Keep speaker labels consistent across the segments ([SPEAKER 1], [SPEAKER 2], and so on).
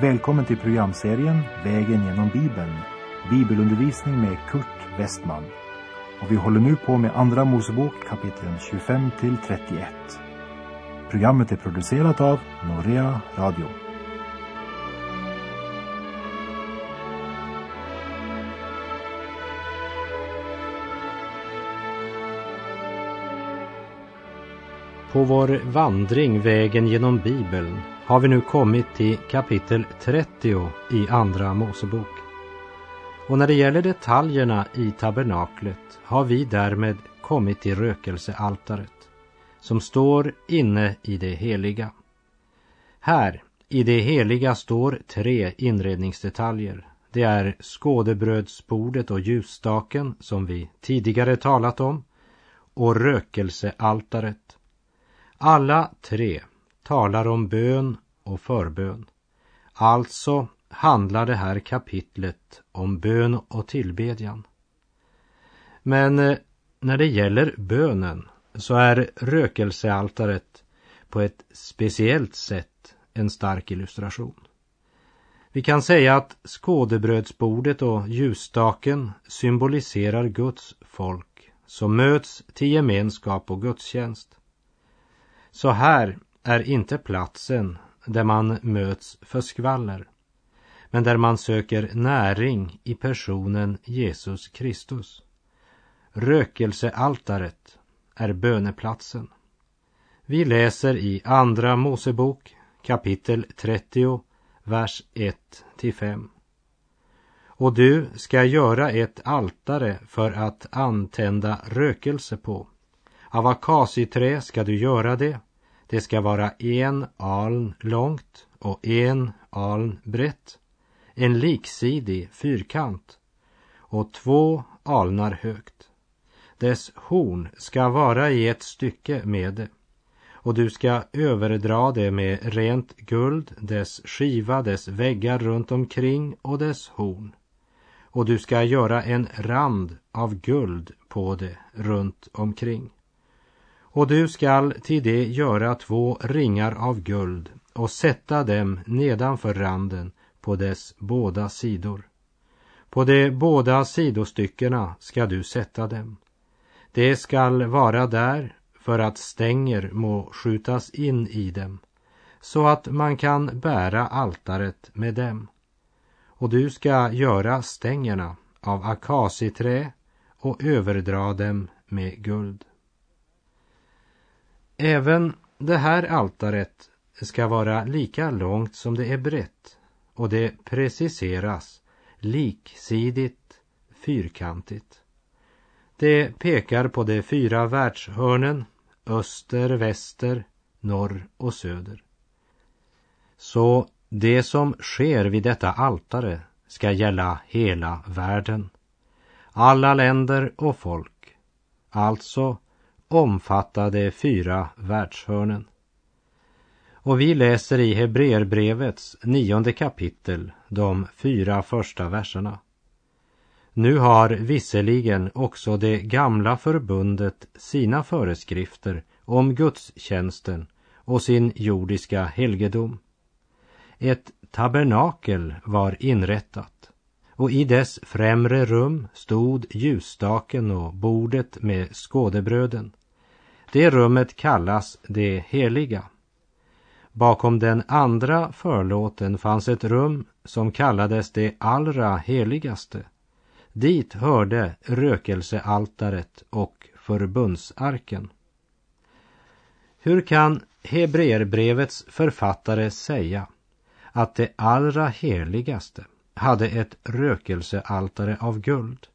[SPEAKER 1] Välkommen till programserien Vägen genom Bibeln. Bibelundervisning med Kurt Westman. Och vi håller nu på med Andra Mosebok kapitlen 25 till 31. Programmet är producerat av Norea Radio.
[SPEAKER 2] På vår vandring vägen genom Bibeln har vi nu kommit till kapitel 30 i Andra Mosebok. Och när det gäller detaljerna i tabernaklet har vi därmed kommit till rökelsealtaret som står inne i det heliga. Här i det heliga står tre inredningsdetaljer. Det är skådebrödsbordet och ljusstaken som vi tidigare talat om och rökelsealtaret. Alla tre talar om bön och förbön. Alltså handlar det här kapitlet om bön och tillbedjan. Men eh, när det gäller bönen så är rökelsealtaret på ett speciellt sätt en stark illustration. Vi kan säga att skådebrödsbordet och ljusstaken symboliserar Guds folk som möts till gemenskap och gudstjänst. Så här är inte platsen där man möts för skvaller, men där man söker näring i personen Jesus Kristus. Rökelsealtaret är böneplatsen. Vi läser i Andra Mosebok kapitel 30, vers 1 till 5. Och du ska göra ett altare för att antända rökelse på. Av akacieträ ska du göra det det ska vara en aln långt och en aln brett, en liksidig fyrkant och två alnar högt. Dess horn ska vara i ett stycke med det och du ska överdra det med rent guld, dess skiva, dess väggar runt omkring och dess horn. Och du ska göra en rand av guld på det runt omkring. Och du skall till det göra två ringar av guld och sätta dem nedanför randen på dess båda sidor. På de båda sidostyckena ska du sätta dem. Det skall vara där för att stänger må skjutas in i dem, så att man kan bära altaret med dem. Och du ska göra stängerna av akaciträ och överdra dem med guld. Även det här altaret ska vara lika långt som det är brett och det preciseras liksidigt fyrkantigt. Det pekar på de fyra världshörnen öster, väster, norr och söder. Så det som sker vid detta altare ska gälla hela världen. Alla länder och folk. Alltså omfattade fyra världshörnen. Och vi läser i Hebreerbrevets nionde kapitel de fyra första verserna. Nu har visserligen också det gamla förbundet sina föreskrifter om gudstjänsten och sin jordiska helgedom. Ett tabernakel var inrättat och i dess främre rum stod ljusstaken och bordet med skådebröden. Det rummet kallas det heliga. Bakom den andra förlåten fanns ett rum som kallades det allra heligaste. Dit hörde rökelsealtaret och förbundsarken. Hur kan Hebreerbrevets författare säga att det allra heligaste hade ett rökelsealtare av guld?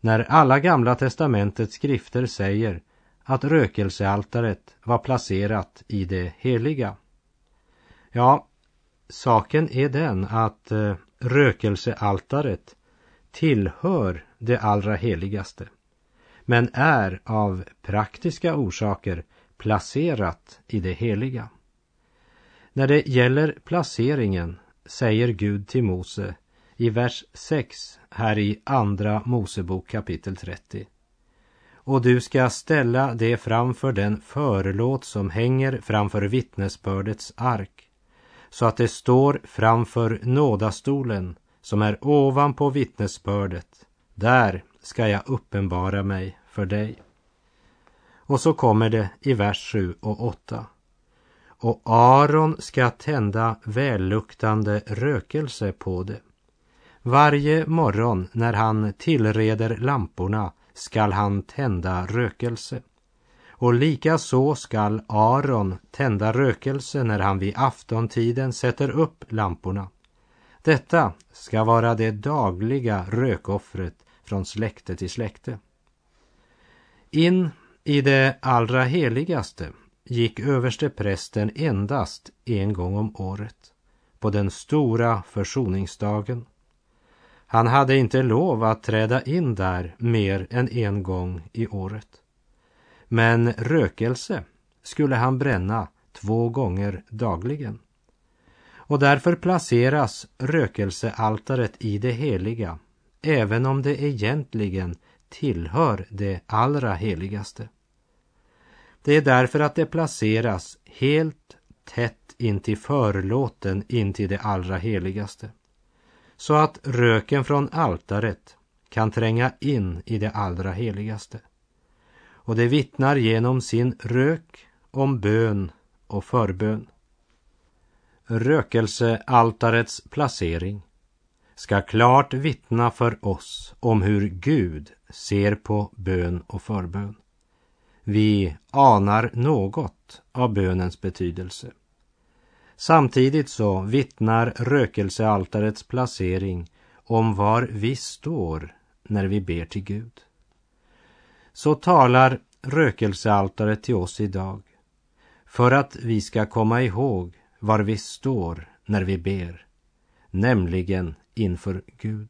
[SPEAKER 2] När alla gamla testamentets skrifter säger att rökelsealtaret var placerat i det heliga. Ja, saken är den att eh, rökelsealtaret tillhör det allra heligaste men är av praktiska orsaker placerat i det heliga. När det gäller placeringen säger Gud till Mose i vers 6 här i Andra Mosebok kapitel 30 och du ska ställa det framför den förlåt som hänger framför vittnesbördets ark. så att det står framför nådastolen som är ovanpå vittnesbördet. Där ska jag uppenbara mig för dig. Och så kommer det i vers 7 och 8. Och Aron ska tända välluktande rökelse på det. Varje morgon när han tillreder lamporna skall han tända rökelse. Och lika så skall Aron tända rökelse när han vid aftontiden sätter upp lamporna. Detta ska vara det dagliga rökoffret från släkte till släkte. In i det allra heligaste gick överste prästen endast en gång om året, på den stora försoningsdagen. Han hade inte lov att träda in där mer än en gång i året. Men rökelse skulle han bränna två gånger dagligen. Och därför placeras rökelsealtaret i det heliga, även om det egentligen tillhör det allra heligaste. Det är därför att det placeras helt tätt intill förlåten intill det allra heligaste. Så att röken från altaret kan tränga in i det allra heligaste. Och det vittnar genom sin rök om bön och förbön. Rökelsealtarets placering ska klart vittna för oss om hur Gud ser på bön och förbön. Vi anar något av bönens betydelse. Samtidigt så vittnar rökelsealtarets placering om var vi står när vi ber till Gud. Så talar rökelsealtaret till oss idag för att vi ska komma ihåg var vi står när vi ber, nämligen inför Gud.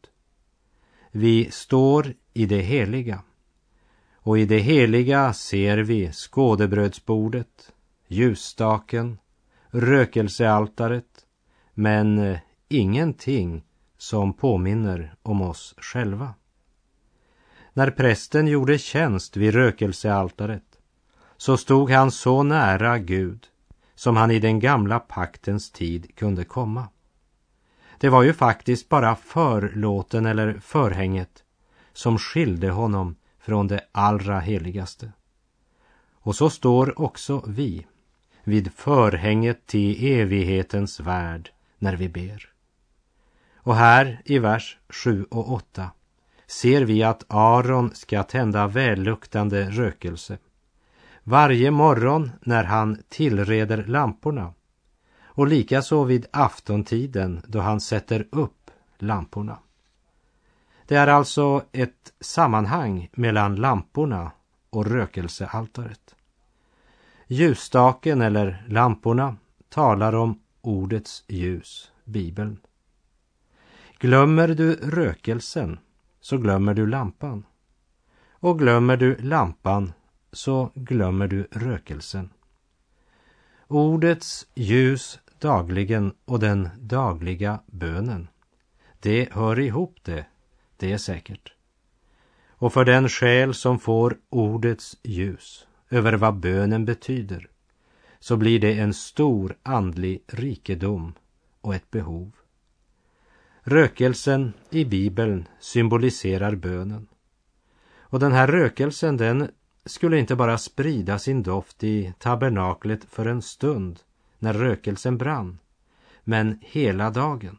[SPEAKER 2] Vi står i det heliga och i det heliga ser vi skådebrödsbordet, ljusstaken, rökelsealtaret, men eh, ingenting som påminner om oss själva. När prästen gjorde tjänst vid rökelsealtaret så stod han så nära Gud som han i den gamla paktens tid kunde komma. Det var ju faktiskt bara förlåten eller förhänget som skilde honom från det allra heligaste. Och så står också vi vid förhänget till evighetens värld när vi ber. Och här i vers 7 och 8 ser vi att Aron ska tända välluktande rökelse varje morgon när han tillreder lamporna och likaså vid aftontiden då han sätter upp lamporna. Det är alltså ett sammanhang mellan lamporna och rökelsealtaret. Ljusstaken eller lamporna talar om ordets ljus, Bibeln. Glömmer du rökelsen så glömmer du lampan. Och glömmer du lampan så glömmer du rökelsen. Ordets ljus dagligen och den dagliga bönen. Det hör ihop det, det är säkert. Och för den själ som får ordets ljus över vad bönen betyder så blir det en stor andlig rikedom och ett behov. Rökelsen i Bibeln symboliserar bönen. Och den här rökelsen den skulle inte bara sprida sin doft i tabernaklet för en stund när rökelsen brann, men hela dagen.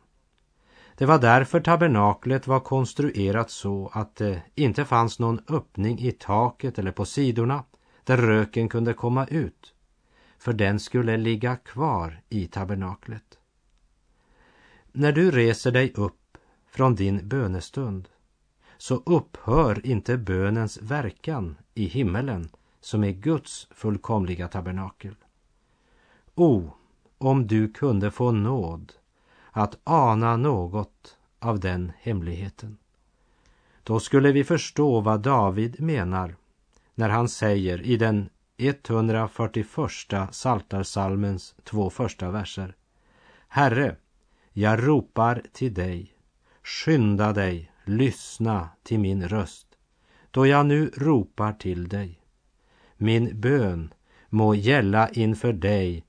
[SPEAKER 2] Det var därför tabernaklet var konstruerat så att det inte fanns någon öppning i taket eller på sidorna där röken kunde komma ut, för den skulle ligga kvar i tabernaklet. När du reser dig upp från din bönestund så upphör inte bönens verkan i himmelen som är Guds fullkomliga tabernakel. O, om du kunde få nåd att ana något av den hemligheten. Då skulle vi förstå vad David menar när han säger i den 141 Saltarsalmens två första verser. Herre, jag ropar till dig. Skynda dig, lyssna till min röst, då jag nu ropar till dig. Min bön må gälla inför dig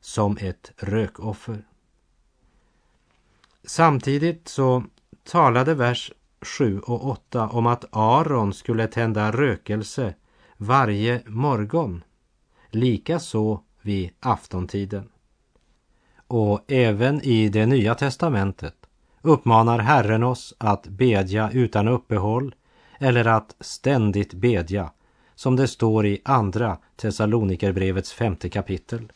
[SPEAKER 2] som ett rökoffer. Samtidigt så talade vers 7 och 8 om att Aron skulle tända rökelse varje morgon, likaså vid aftontiden. Och även i det nya testamentet uppmanar Herren oss att bedja utan uppehåll eller att ständigt bedja, som det står i Andra Thessalonikerbrevets femte kapitel.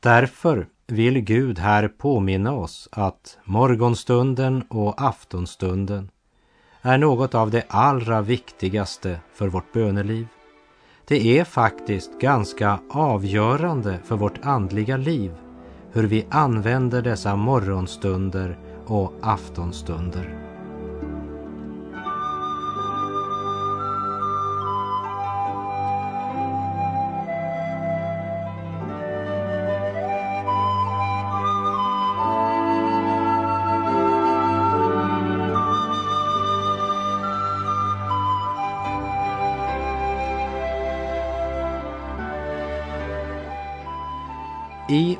[SPEAKER 2] Därför vill Gud här påminna oss att morgonstunden och aftonstunden är något av det allra viktigaste för vårt böneliv. Det är faktiskt ganska avgörande för vårt andliga liv hur vi använder dessa morgonstunder och aftonstunder.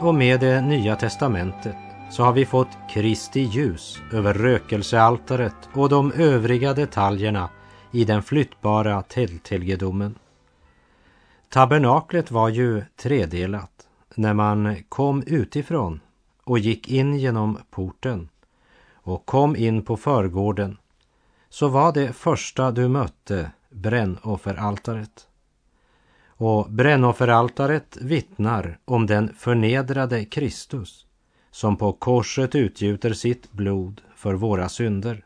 [SPEAKER 2] Och med det nya testamentet så har vi fått Kristi ljus över rökelsealtaret och de övriga detaljerna i den flyttbara tälthelgedomen. Tabernaklet var ju tredelat när man kom utifrån och gick in genom porten och kom in på förgården så var det första du mötte brännofferaltaret. Och brännofferaltaret vittnar om den förnedrade Kristus som på korset utgjuter sitt blod för våra synder.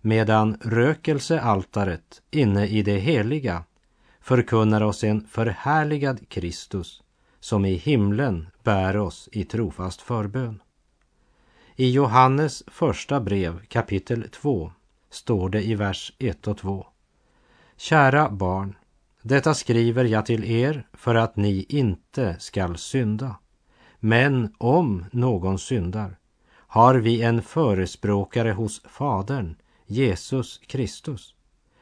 [SPEAKER 2] Medan rökelsealtaret inne i det heliga förkunnar oss en förhärligad Kristus som i himlen bär oss i trofast förbön. I Johannes första brev kapitel 2 står det i vers 1 och 2. Kära barn, detta skriver jag till er för att ni inte skall synda. Men om någon syndar har vi en förespråkare hos Fadern, Jesus Kristus.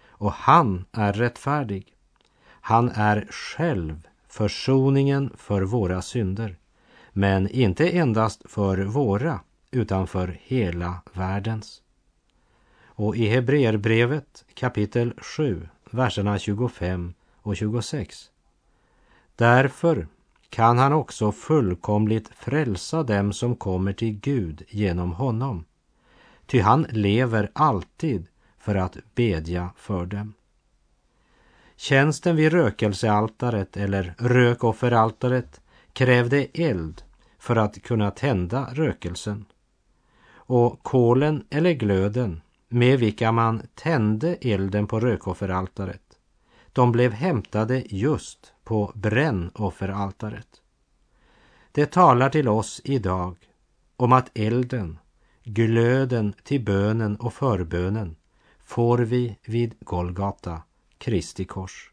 [SPEAKER 2] Och han är rättfärdig. Han är själv försoningen för våra synder. Men inte endast för våra, utan för hela världens. Och i Hebreerbrevet kapitel 7, verserna 25 och 26. Därför kan han också fullkomligt frälsa dem som kommer till Gud genom honom. Ty han lever alltid för att bedja för dem. Tjänsten vid rökelsealtaret eller rökofferaltaret krävde eld för att kunna tända rökelsen. Och kolen eller glöden med vilka man tände elden på rökofferaltaret de blev hämtade just på brännofferaltaret. Det talar till oss idag om att elden, glöden till bönen och förbönen får vi vid Golgata, Kristi kors.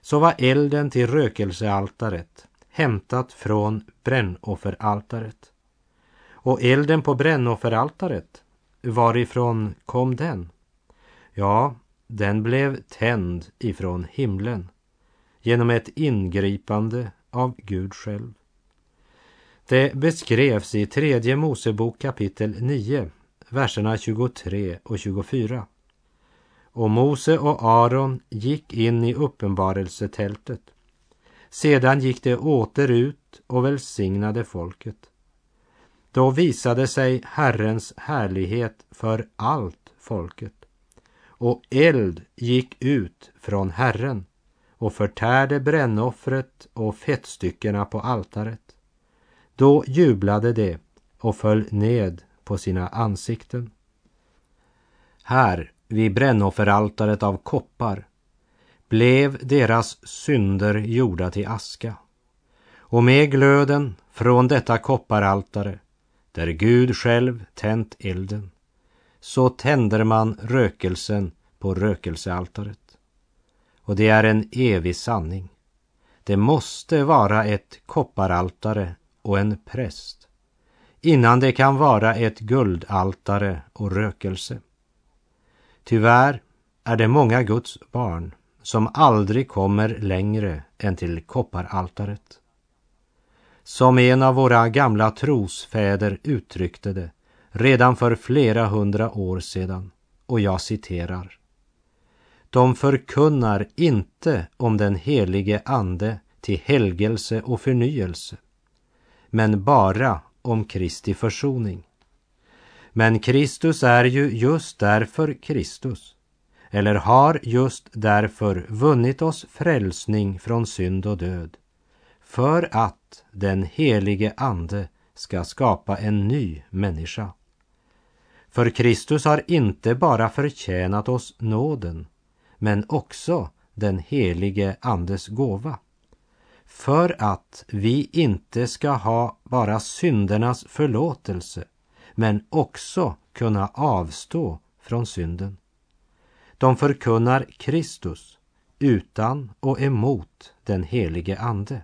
[SPEAKER 2] Så var elden till rökelsealtaret hämtat från brännofferaltaret. Och elden på brännofferaltaret, varifrån kom den? Ja, den blev tänd ifrån himlen genom ett ingripande av Gud själv. Det beskrevs i tredje Mosebok kapitel 9, verserna 23 och 24. Och Mose och Aron gick in i uppenbarelsetältet. Sedan gick de åter ut och välsignade folket. Då visade sig Herrens härlighet för allt folket och eld gick ut från Herren och förtärde brännoffret och fettstyckena på altaret. Då jublade de och föll ned på sina ansikten. Här, vid brännofferaltaret av koppar, blev deras synder gjorda till aska. Och med glöden från detta kopparaltare, där Gud själv tänt elden, så tänder man rökelsen på rökelsealtaret. Och det är en evig sanning. Det måste vara ett kopparaltare och en präst innan det kan vara ett guldaltare och rökelse. Tyvärr är det många Guds barn som aldrig kommer längre än till kopparaltaret. Som en av våra gamla trosfäder uttryckte det redan för flera hundra år sedan och jag citerar. De förkunnar inte om den helige Ande till helgelse och förnyelse, men bara om Kristi försoning. Men Kristus är ju just därför Kristus, eller har just därför vunnit oss frälsning från synd och död, för att den helige Ande ska skapa en ny människa. För Kristus har inte bara förtjänat oss nåden, men också den helige Andes gåva. För att vi inte ska ha bara syndernas förlåtelse, men också kunna avstå från synden. De förkunnar Kristus utan och emot den helige Ande.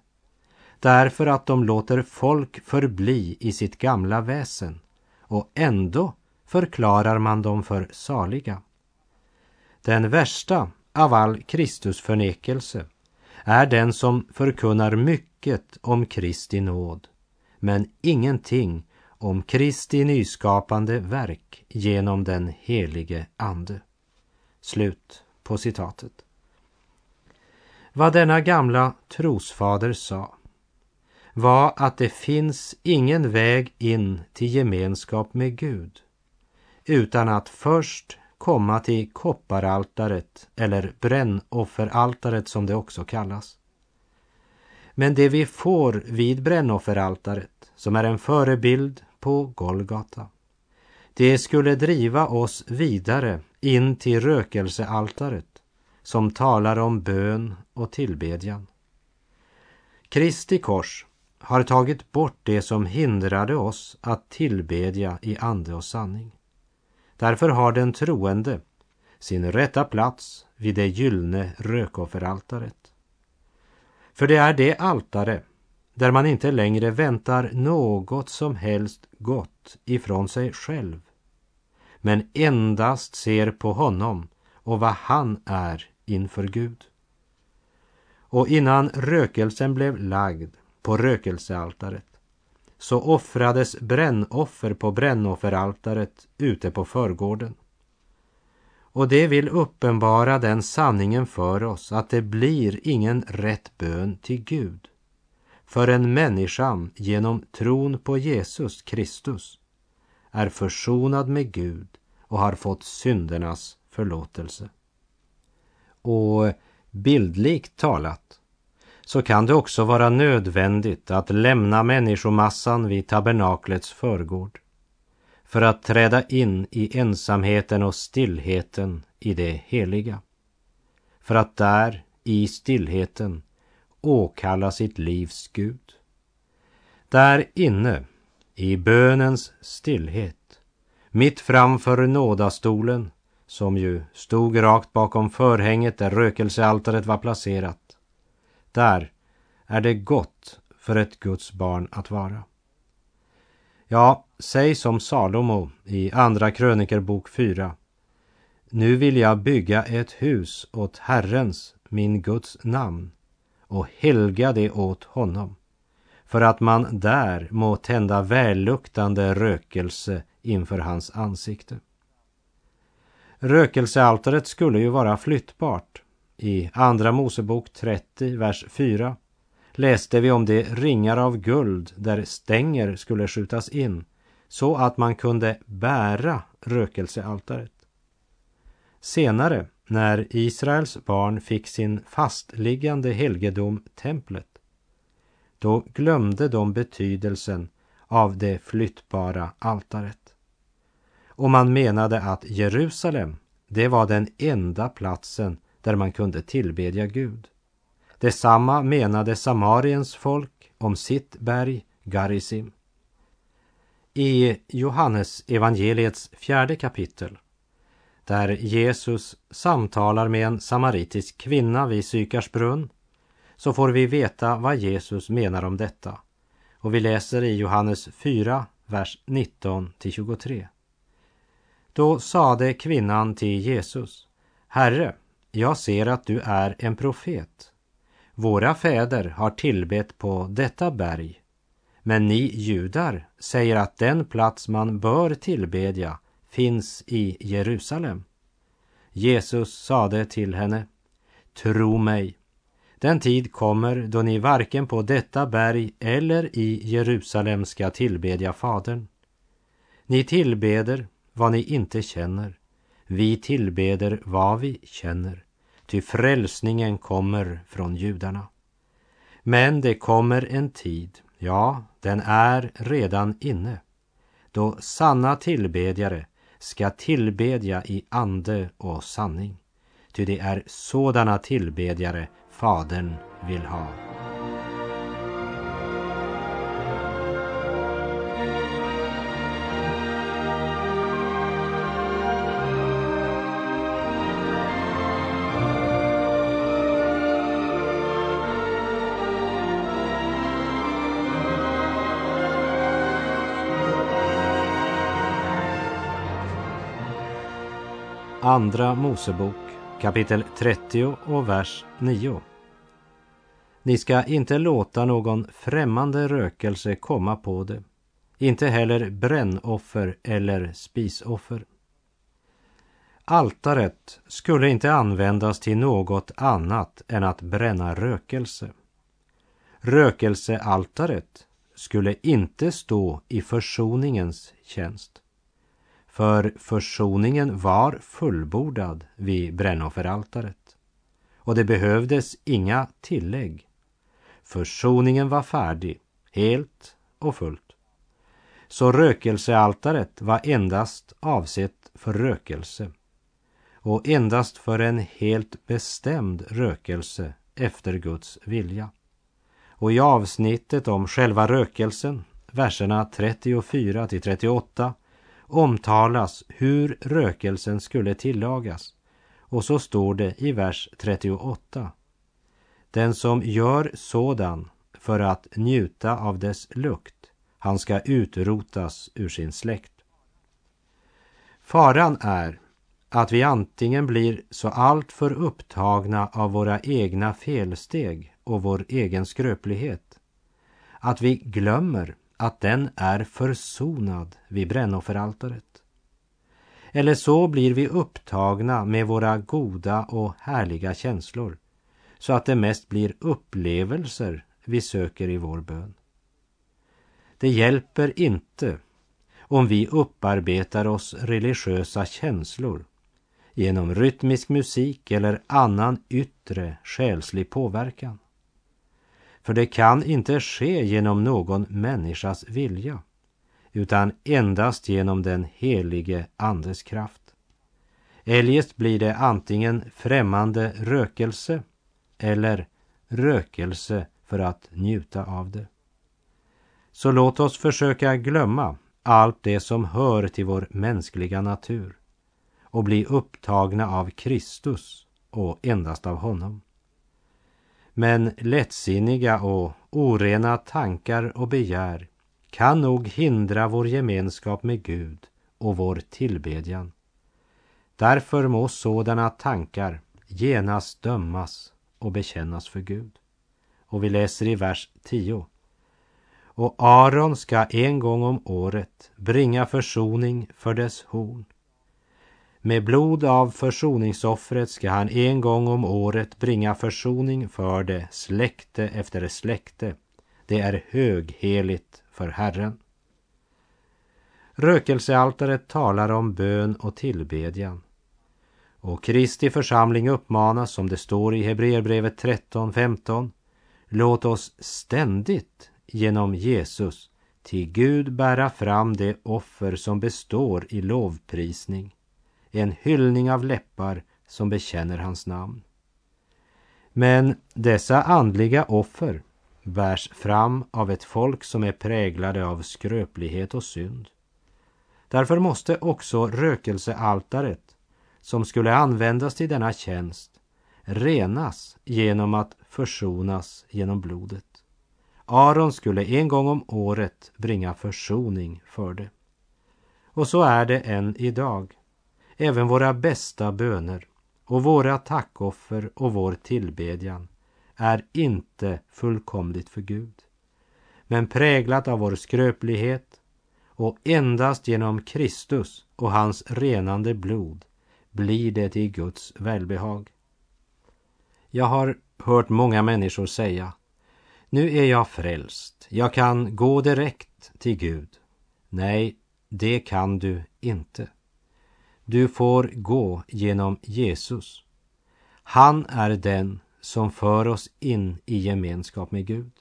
[SPEAKER 2] Därför att de låter folk förbli i sitt gamla väsen och ändå förklarar man dem för saliga. Den värsta av all Kristusförnekelse är den som förkunnar mycket om Kristi nåd, men ingenting om Kristi nyskapande verk genom den helige Ande. Slut på citatet. Vad denna gamla trosfader sa var att det finns ingen väg in till gemenskap med Gud utan att först komma till kopparaltaret eller brännofferaltaret som det också kallas. Men det vi får vid brännofferaltaret, som är en förebild på Golgata, det skulle driva oss vidare in till rökelsealtaret som talar om bön och tillbedjan. Kristi kors har tagit bort det som hindrade oss att tillbedja i ande och sanning. Därför har den troende sin rätta plats vid det gyllene rökofferaltaret. För det är det altare där man inte längre väntar något som helst gott ifrån sig själv, men endast ser på honom och vad han är inför Gud. Och innan rökelsen blev lagd på rökelsealtaret så offrades brännoffer på brännofferaltaret ute på förgården. Och det vill uppenbara den sanningen för oss att det blir ingen rätt bön till Gud förrän människan genom tron på Jesus Kristus är försonad med Gud och har fått syndernas förlåtelse. Och bildligt talat så kan det också vara nödvändigt att lämna människomassan vid tabernaklets förgård för att träda in i ensamheten och stillheten i det heliga. För att där, i stillheten, åkalla sitt livs Gud. Där inne, i bönens stillhet, mitt framför nådastolen, som ju stod rakt bakom förhänget där rökelsealtaret var placerat, där är det gott för ett Guds barn att vara. Ja, säg som Salomo i Andra krönikerbok 4. Nu vill jag bygga ett hus åt Herrens, min Guds namn och helga det åt honom för att man där må tända välluktande rökelse inför hans ansikte. Rökelsealtaret skulle ju vara flyttbart i Andra Mosebok 30, vers 4 läste vi om de ringar av guld där stänger skulle skjutas in så att man kunde bära rökelsealtaret. Senare, när Israels barn fick sin fastliggande helgedom, templet, då glömde de betydelsen av det flyttbara altaret. Och man menade att Jerusalem, det var den enda platsen där man kunde tillbedja Gud. Detsamma menade Samariens folk om sitt berg Garisim. I Johannes evangeliets fjärde kapitel där Jesus samtalar med en samaritisk kvinna vid Sykars brunn så får vi veta vad Jesus menar om detta. Och vi läser i Johannes 4, vers 19 till 23. Då sade kvinnan till Jesus, Herre, jag ser att du är en profet. Våra fäder har tillbett på detta berg, Men ni judar säger att den plats man bör tillbedja finns i Jerusalem. Jesus sade till henne, Tro mig, den tid kommer då ni varken på detta berg eller i Jerusalem ska tillbedja Fadern. Ni tillbeder vad ni inte känner. Vi tillbeder vad vi känner, ty frälsningen kommer från judarna. Men det kommer en tid, ja, den är redan inne, då sanna tillbedjare ska tillbedja i ande och sanning. Ty det är sådana tillbedjare Fadern vill ha. Andra Mosebok kapitel 30 och vers 9. Ni ska inte låta någon främmande rökelse komma på det, inte heller brännoffer eller spisoffer. Altaret skulle inte användas till något annat än att bränna rökelse. Rökelsealtaret skulle inte stå i försoningens tjänst. För försoningen var fullbordad vid brännofferaltaret. Och det behövdes inga tillägg. Försoningen var färdig, helt och fullt. Så rökelsealtaret var endast avsett för rökelse och endast för en helt bestämd rökelse efter Guds vilja. Och i avsnittet om själva rökelsen, verserna 34 till 38, omtalas hur rökelsen skulle tillagas. Och så står det i vers 38. Den som gör sådan för att njuta av dess lukt, han ska utrotas ur sin släkt. Faran är att vi antingen blir så alltför upptagna av våra egna felsteg och vår egen skröplighet att vi glömmer att den är försonad vid brännofferaltaret. Eller så blir vi upptagna med våra goda och härliga känslor så att det mest blir upplevelser vi söker i vår bön. Det hjälper inte om vi upparbetar oss religiösa känslor genom rytmisk musik eller annan yttre själslig påverkan. För det kan inte ske genom någon människas vilja, utan endast genom den helige Andes kraft. Eljest blir det antingen främmande rökelse eller rökelse för att njuta av det. Så låt oss försöka glömma allt det som hör till vår mänskliga natur och bli upptagna av Kristus och endast av honom. Men lättsinniga och orena tankar och begär kan nog hindra vår gemenskap med Gud och vår tillbedjan. Därför må sådana tankar genast dömas och bekännas för Gud. Och vi läser i vers 10. Och Aron ska en gång om året bringa försoning för dess horn med blod av försoningsoffret ska han en gång om året bringa försoning för det släkte efter släkte. Det är högheligt för Herren. Rökelsealtaret talar om bön och tillbedjan. Och Kristi församling uppmanas, som det står i Hebreerbrevet 13.15, låt oss ständigt genom Jesus till Gud bära fram det offer som består i lovprisning en hyllning av läppar som bekänner hans namn. Men dessa andliga offer bärs fram av ett folk som är präglade av skröplighet och synd. Därför måste också rökelsealtaret, som skulle användas till denna tjänst, renas genom att försonas genom blodet. Aron skulle en gång om året bringa försoning för det. Och så är det än idag. Även våra bästa böner och våra tackoffer och vår tillbedjan är inte fullkomligt för Gud. men präglat av vår skröplighet och endast genom Kristus och hans renande blod blir det till Guds välbehag. Jag har hört många människor säga nu är jag frälst, jag kan gå direkt till Gud. Nej, det kan du inte. Du får gå genom Jesus. Han är den som för oss in i gemenskap med Gud.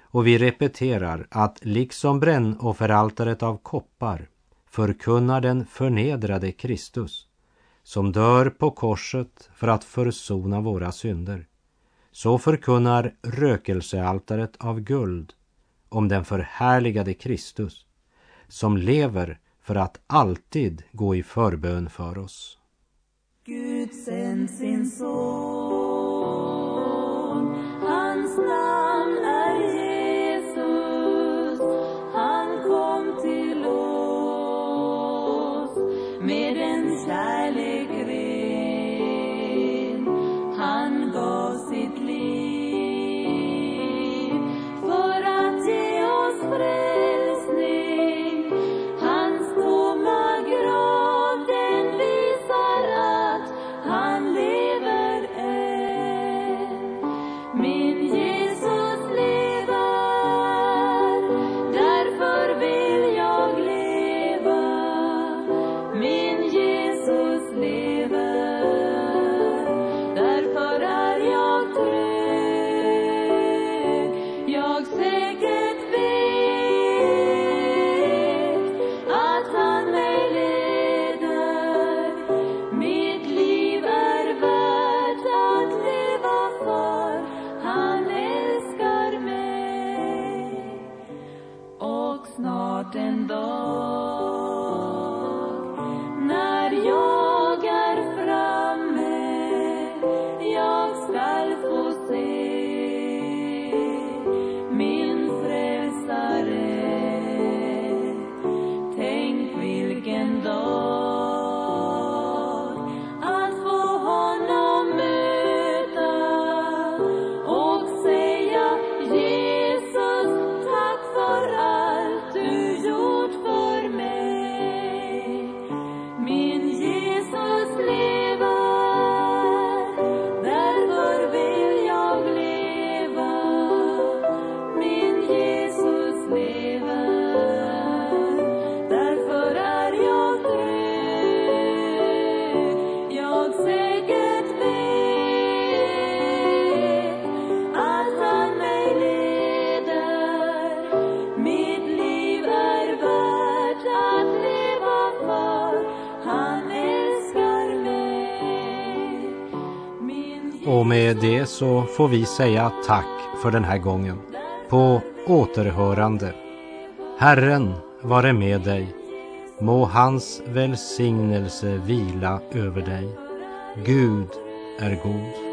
[SPEAKER 2] Och vi repeterar att liksom brännofferaltaret av koppar förkunnar den förnedrade Kristus som dör på korset för att försona våra synder. Så förkunnar rökelsealtaret av guld om den förhärligade Kristus som lever för att alltid gå i förbön för oss.
[SPEAKER 3] Gud sänd sin son, hans namn är Jesus. Han kom till oss med en kärlek ren.
[SPEAKER 2] contento. Så får vi säga tack för den här gången. På återhörande. Herren vare med dig. Må hans välsignelse vila över dig. Gud är god.